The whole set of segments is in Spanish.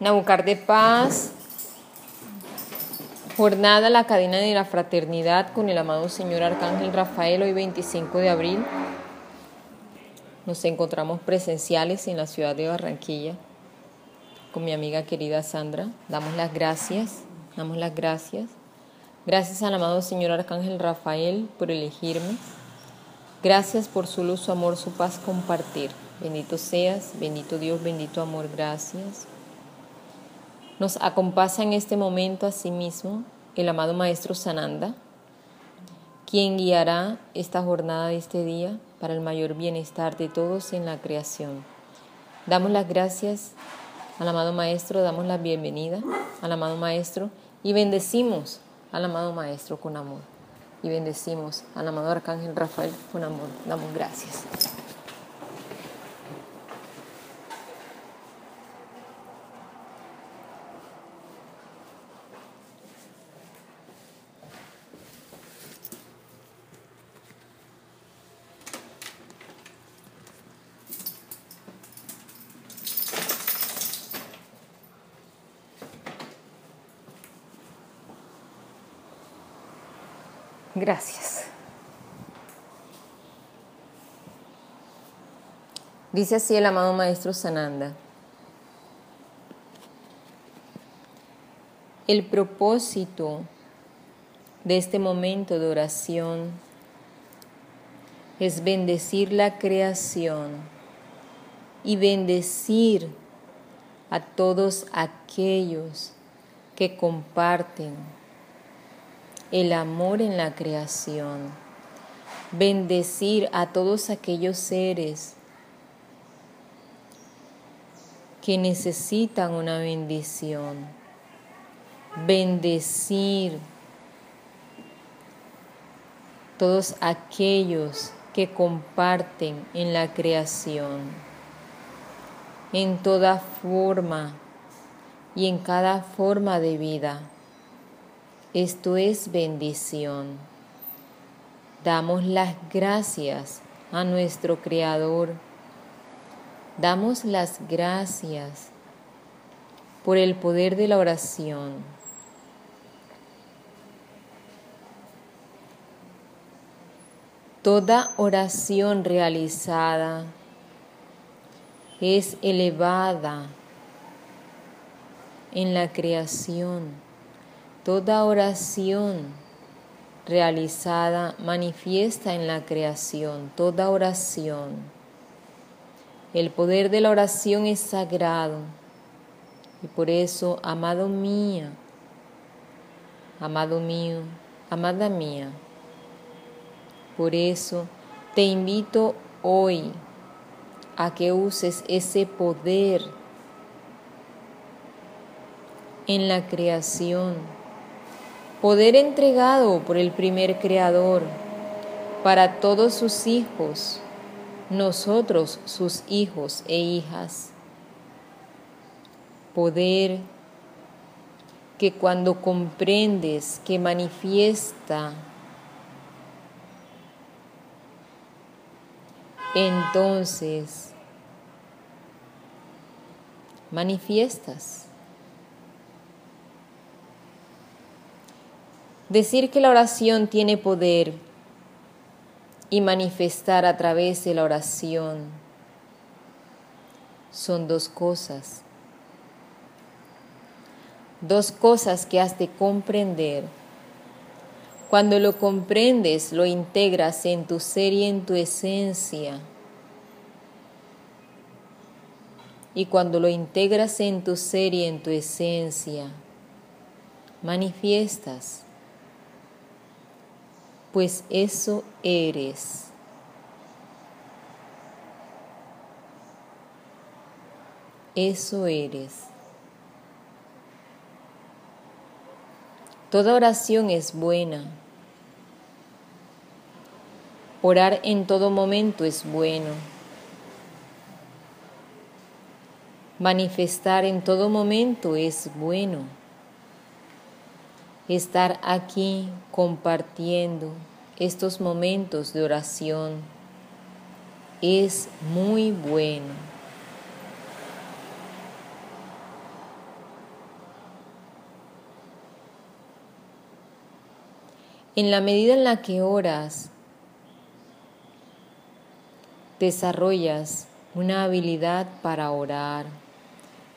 Nabucar de Paz, jornada la cadena de la fraternidad con el amado Señor Arcángel Rafael, hoy 25 de abril. Nos encontramos presenciales en la ciudad de Barranquilla con mi amiga querida Sandra. Damos las gracias, damos las gracias. Gracias al amado Señor Arcángel Rafael por elegirme. Gracias por su luz, su amor, su paz compartir. Bendito seas, bendito Dios, bendito amor, gracias. Nos acompasa en este momento a sí mismo el amado Maestro Sananda, quien guiará esta jornada de este día para el mayor bienestar de todos en la creación. Damos las gracias al amado Maestro, damos la bienvenida al amado Maestro y bendecimos al amado Maestro con amor. Y bendecimos al amado Arcángel Rafael con amor. Damos gracias. Gracias. Dice así el amado Maestro Sananda. El propósito de este momento de oración es bendecir la creación y bendecir a todos aquellos que comparten el amor en la creación, bendecir a todos aquellos seres que necesitan una bendición, bendecir todos aquellos que comparten en la creación, en toda forma y en cada forma de vida. Esto es bendición. Damos las gracias a nuestro Creador. Damos las gracias por el poder de la oración. Toda oración realizada es elevada en la creación Toda oración realizada manifiesta en la creación, toda oración. El poder de la oración es sagrado y por eso, amado mío, amado mío, amada mía, por eso te invito hoy a que uses ese poder en la creación poder entregado por el primer Creador para todos sus hijos, nosotros sus hijos e hijas. Poder que cuando comprendes que manifiesta, entonces manifiestas. Decir que la oración tiene poder y manifestar a través de la oración son dos cosas. Dos cosas que has de comprender. Cuando lo comprendes, lo integras en tu ser y en tu esencia. Y cuando lo integras en tu ser y en tu esencia, manifiestas pues eso eres. Eso eres. Toda oración es buena. Orar en todo momento es bueno. Manifestar en todo momento es bueno estar aquí compartiendo estos momentos de oración es muy bueno. En la medida en la que oras, desarrollas una habilidad para orar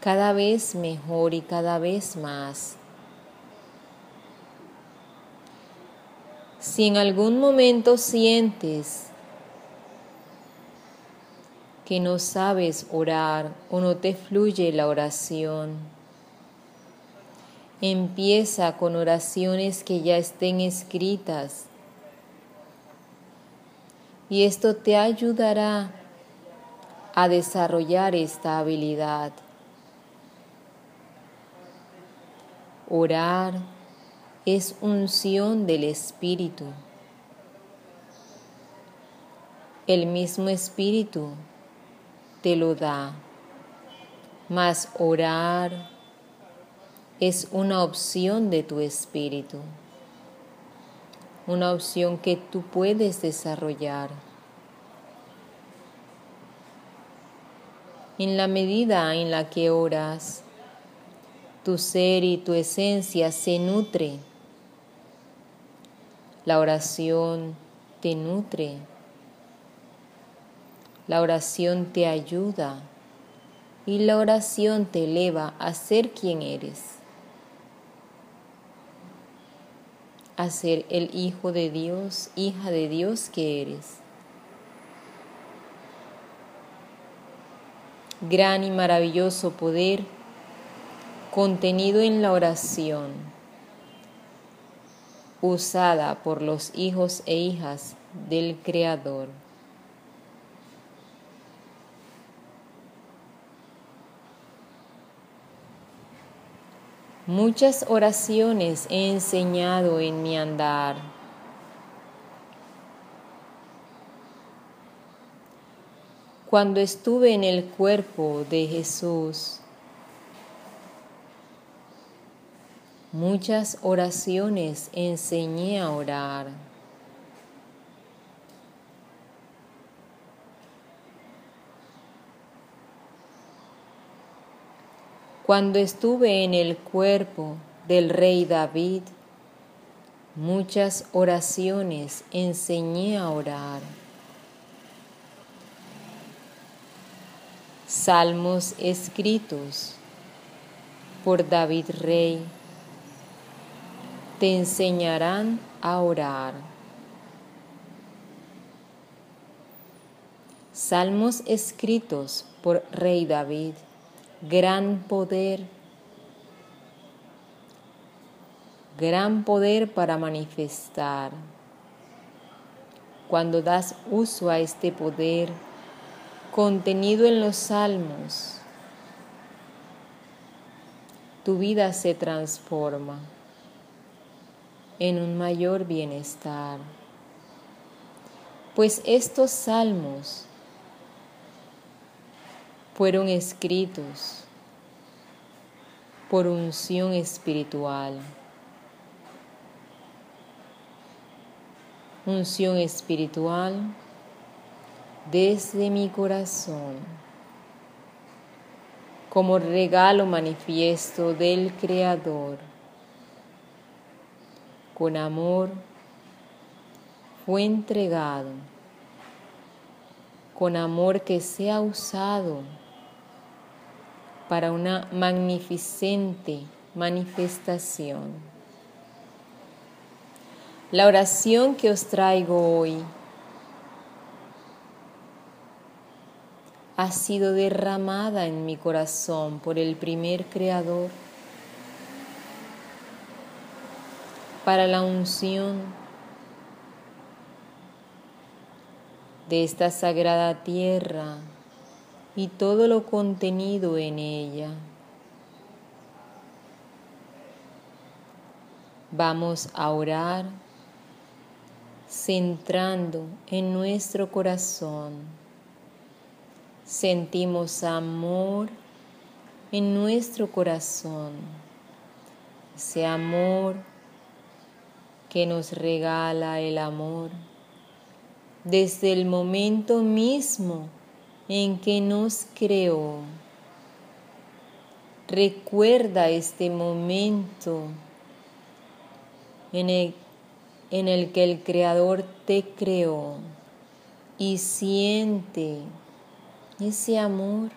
cada vez mejor y cada vez más. Si en algún momento sientes que no sabes orar o no te fluye la oración, empieza con oraciones que ya estén escritas y esto te ayudará a desarrollar esta habilidad. Orar es unción del Espíritu. El mismo Espíritu te lo da, mas orar es una opción de tu Espíritu, una opción que tú puedes desarrollar. En la medida en la que oras, tu ser y tu esencia se nutre. La oración te nutre. La oración te ayuda y la oración te eleva a ser quien eres, a ser el Hijo de Dios, hija de Dios que eres. Gran y maravilloso poder contenido en la oración usada por los hijos e hijas del Creador. Muchas oraciones he enseñado en mi andar. Cuando estuve en el cuerpo de Jesús, Muchas oraciones enseñé a orar. Cuando estuve en el cuerpo del rey David, muchas oraciones enseñé a orar. Salmos escritos por David Rey te enseñarán a orar. Salmos escritos por Rey David, gran poder, gran poder para manifestar. Cuando das uso a este poder contenido en los salmos, tu vida se transforma en un mayor bienestar. Pues estos salmos fueron escritos por unción espiritual. Unción espiritual desde mi corazón como regalo manifiesto del Creador con amor fue entregado, con amor que sea usado para una magnificente manifestación. La oración que os traigo hoy ha sido derramada en mi corazón por el primer creador para la unción de esta sagrada tierra y todo lo contenido en ella. Vamos a orar centrando en nuestro corazón. Sentimos amor en nuestro corazón. Ese amor que nos regala el amor desde el momento mismo en que nos creó. Recuerda este momento en el, en el que el Creador te creó y siente ese amor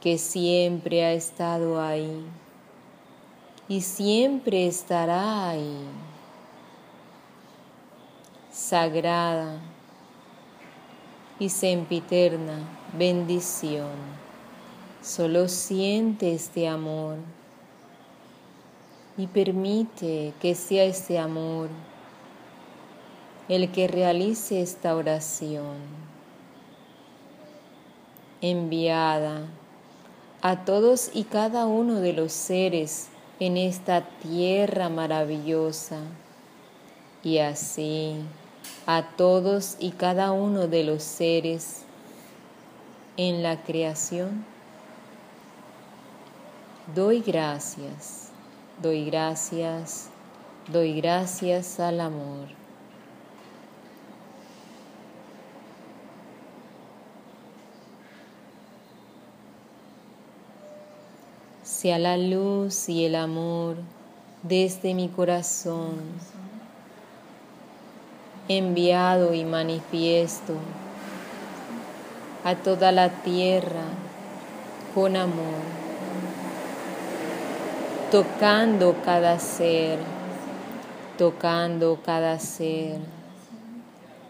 que siempre ha estado ahí y siempre estará ahí, sagrada y sempiterna bendición. Solo siente este amor y permite que sea este amor el que realice esta oración enviada a todos y cada uno de los seres en esta tierra maravillosa y así a todos y cada uno de los seres en la creación. Doy gracias Doy gracias, doy gracias al amor. Sea la luz y el amor desde mi corazón enviado y manifiesto a toda la tierra con amor tocando cada ser, tocando cada ser,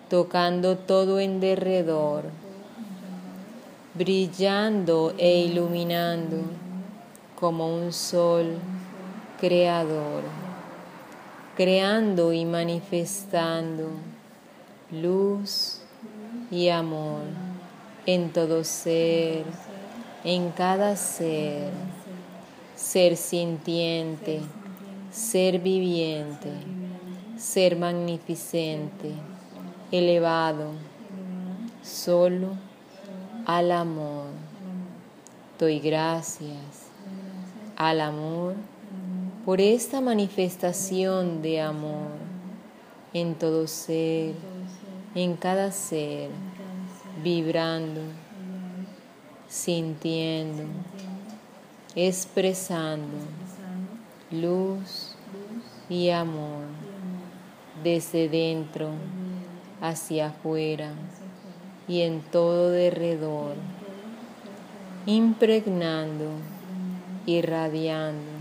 tocando todo en derredor, brillando e iluminando como un sol creador, creando y manifestando luz y amor en todo ser, en cada ser ser sintiente, ser viviente, ser magnificente, elevado, solo al amor. Doy gracias al amor por esta manifestación de amor en todo ser, en cada ser, vibrando, sintiendo expresando luz y amor desde dentro hacia afuera y en todo derredor, impregnando, irradiando,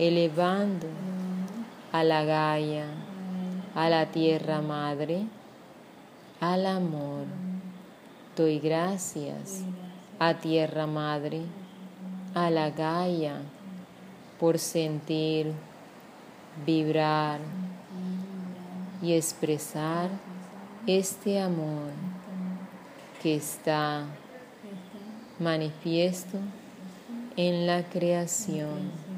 elevando a la Gaia, a la Tierra Madre, al amor. Doy gracias a Tierra Madre a la Gaia por sentir, vibrar y expresar este amor que está manifiesto en la creación,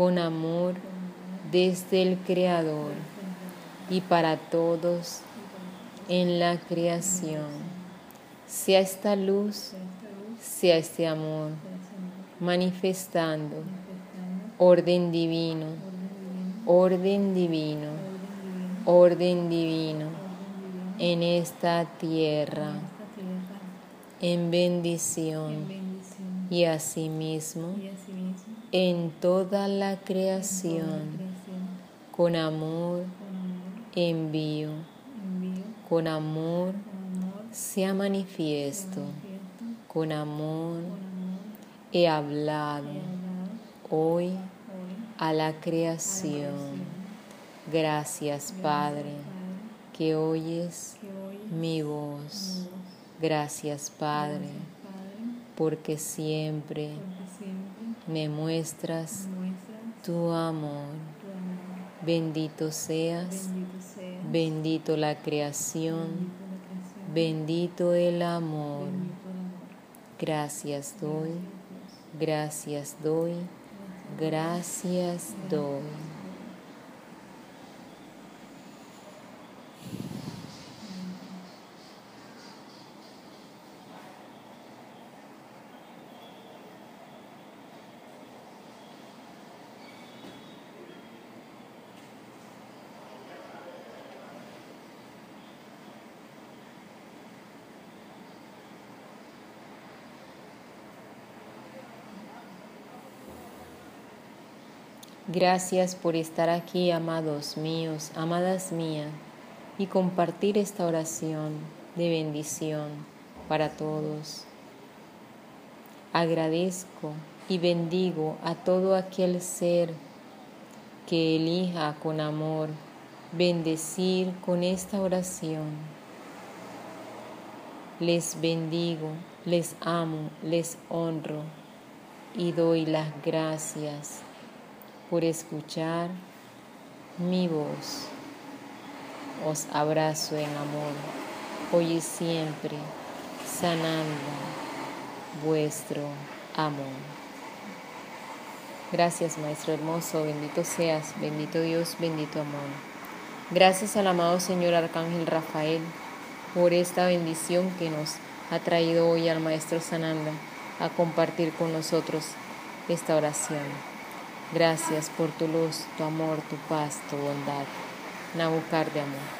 con amor desde el Creador y para todos en la creación. Sea esta luz, sea este amor manifestando orden divino, orden divino, orden divino en esta tierra, en bendición y asimismo en toda la creación, con amor envío, con amor sea manifiesto, con amor he hablado hoy a la creación. Gracias Padre, que oyes mi voz. Gracias Padre, porque siempre me muestras tu amor. Bendito seas, bendito la creación, bendito el amor. Gracias doy. Gracias doy, gracias doy. Gracias por estar aquí, amados míos, amadas mías, y compartir esta oración de bendición para todos. Agradezco y bendigo a todo aquel ser que elija con amor bendecir con esta oración. Les bendigo, les amo, les honro y doy las gracias por escuchar mi voz. Os abrazo en amor, hoy y siempre, sanando vuestro amor. Gracias, Maestro hermoso, bendito seas, bendito Dios, bendito amor. Gracias al amado Señor Arcángel Rafael por esta bendición que nos ha traído hoy al Maestro Sananda a compartir con nosotros esta oración. Gracias por tu luz, tu amor, tu paz, tu bondad. Nabucar de amor.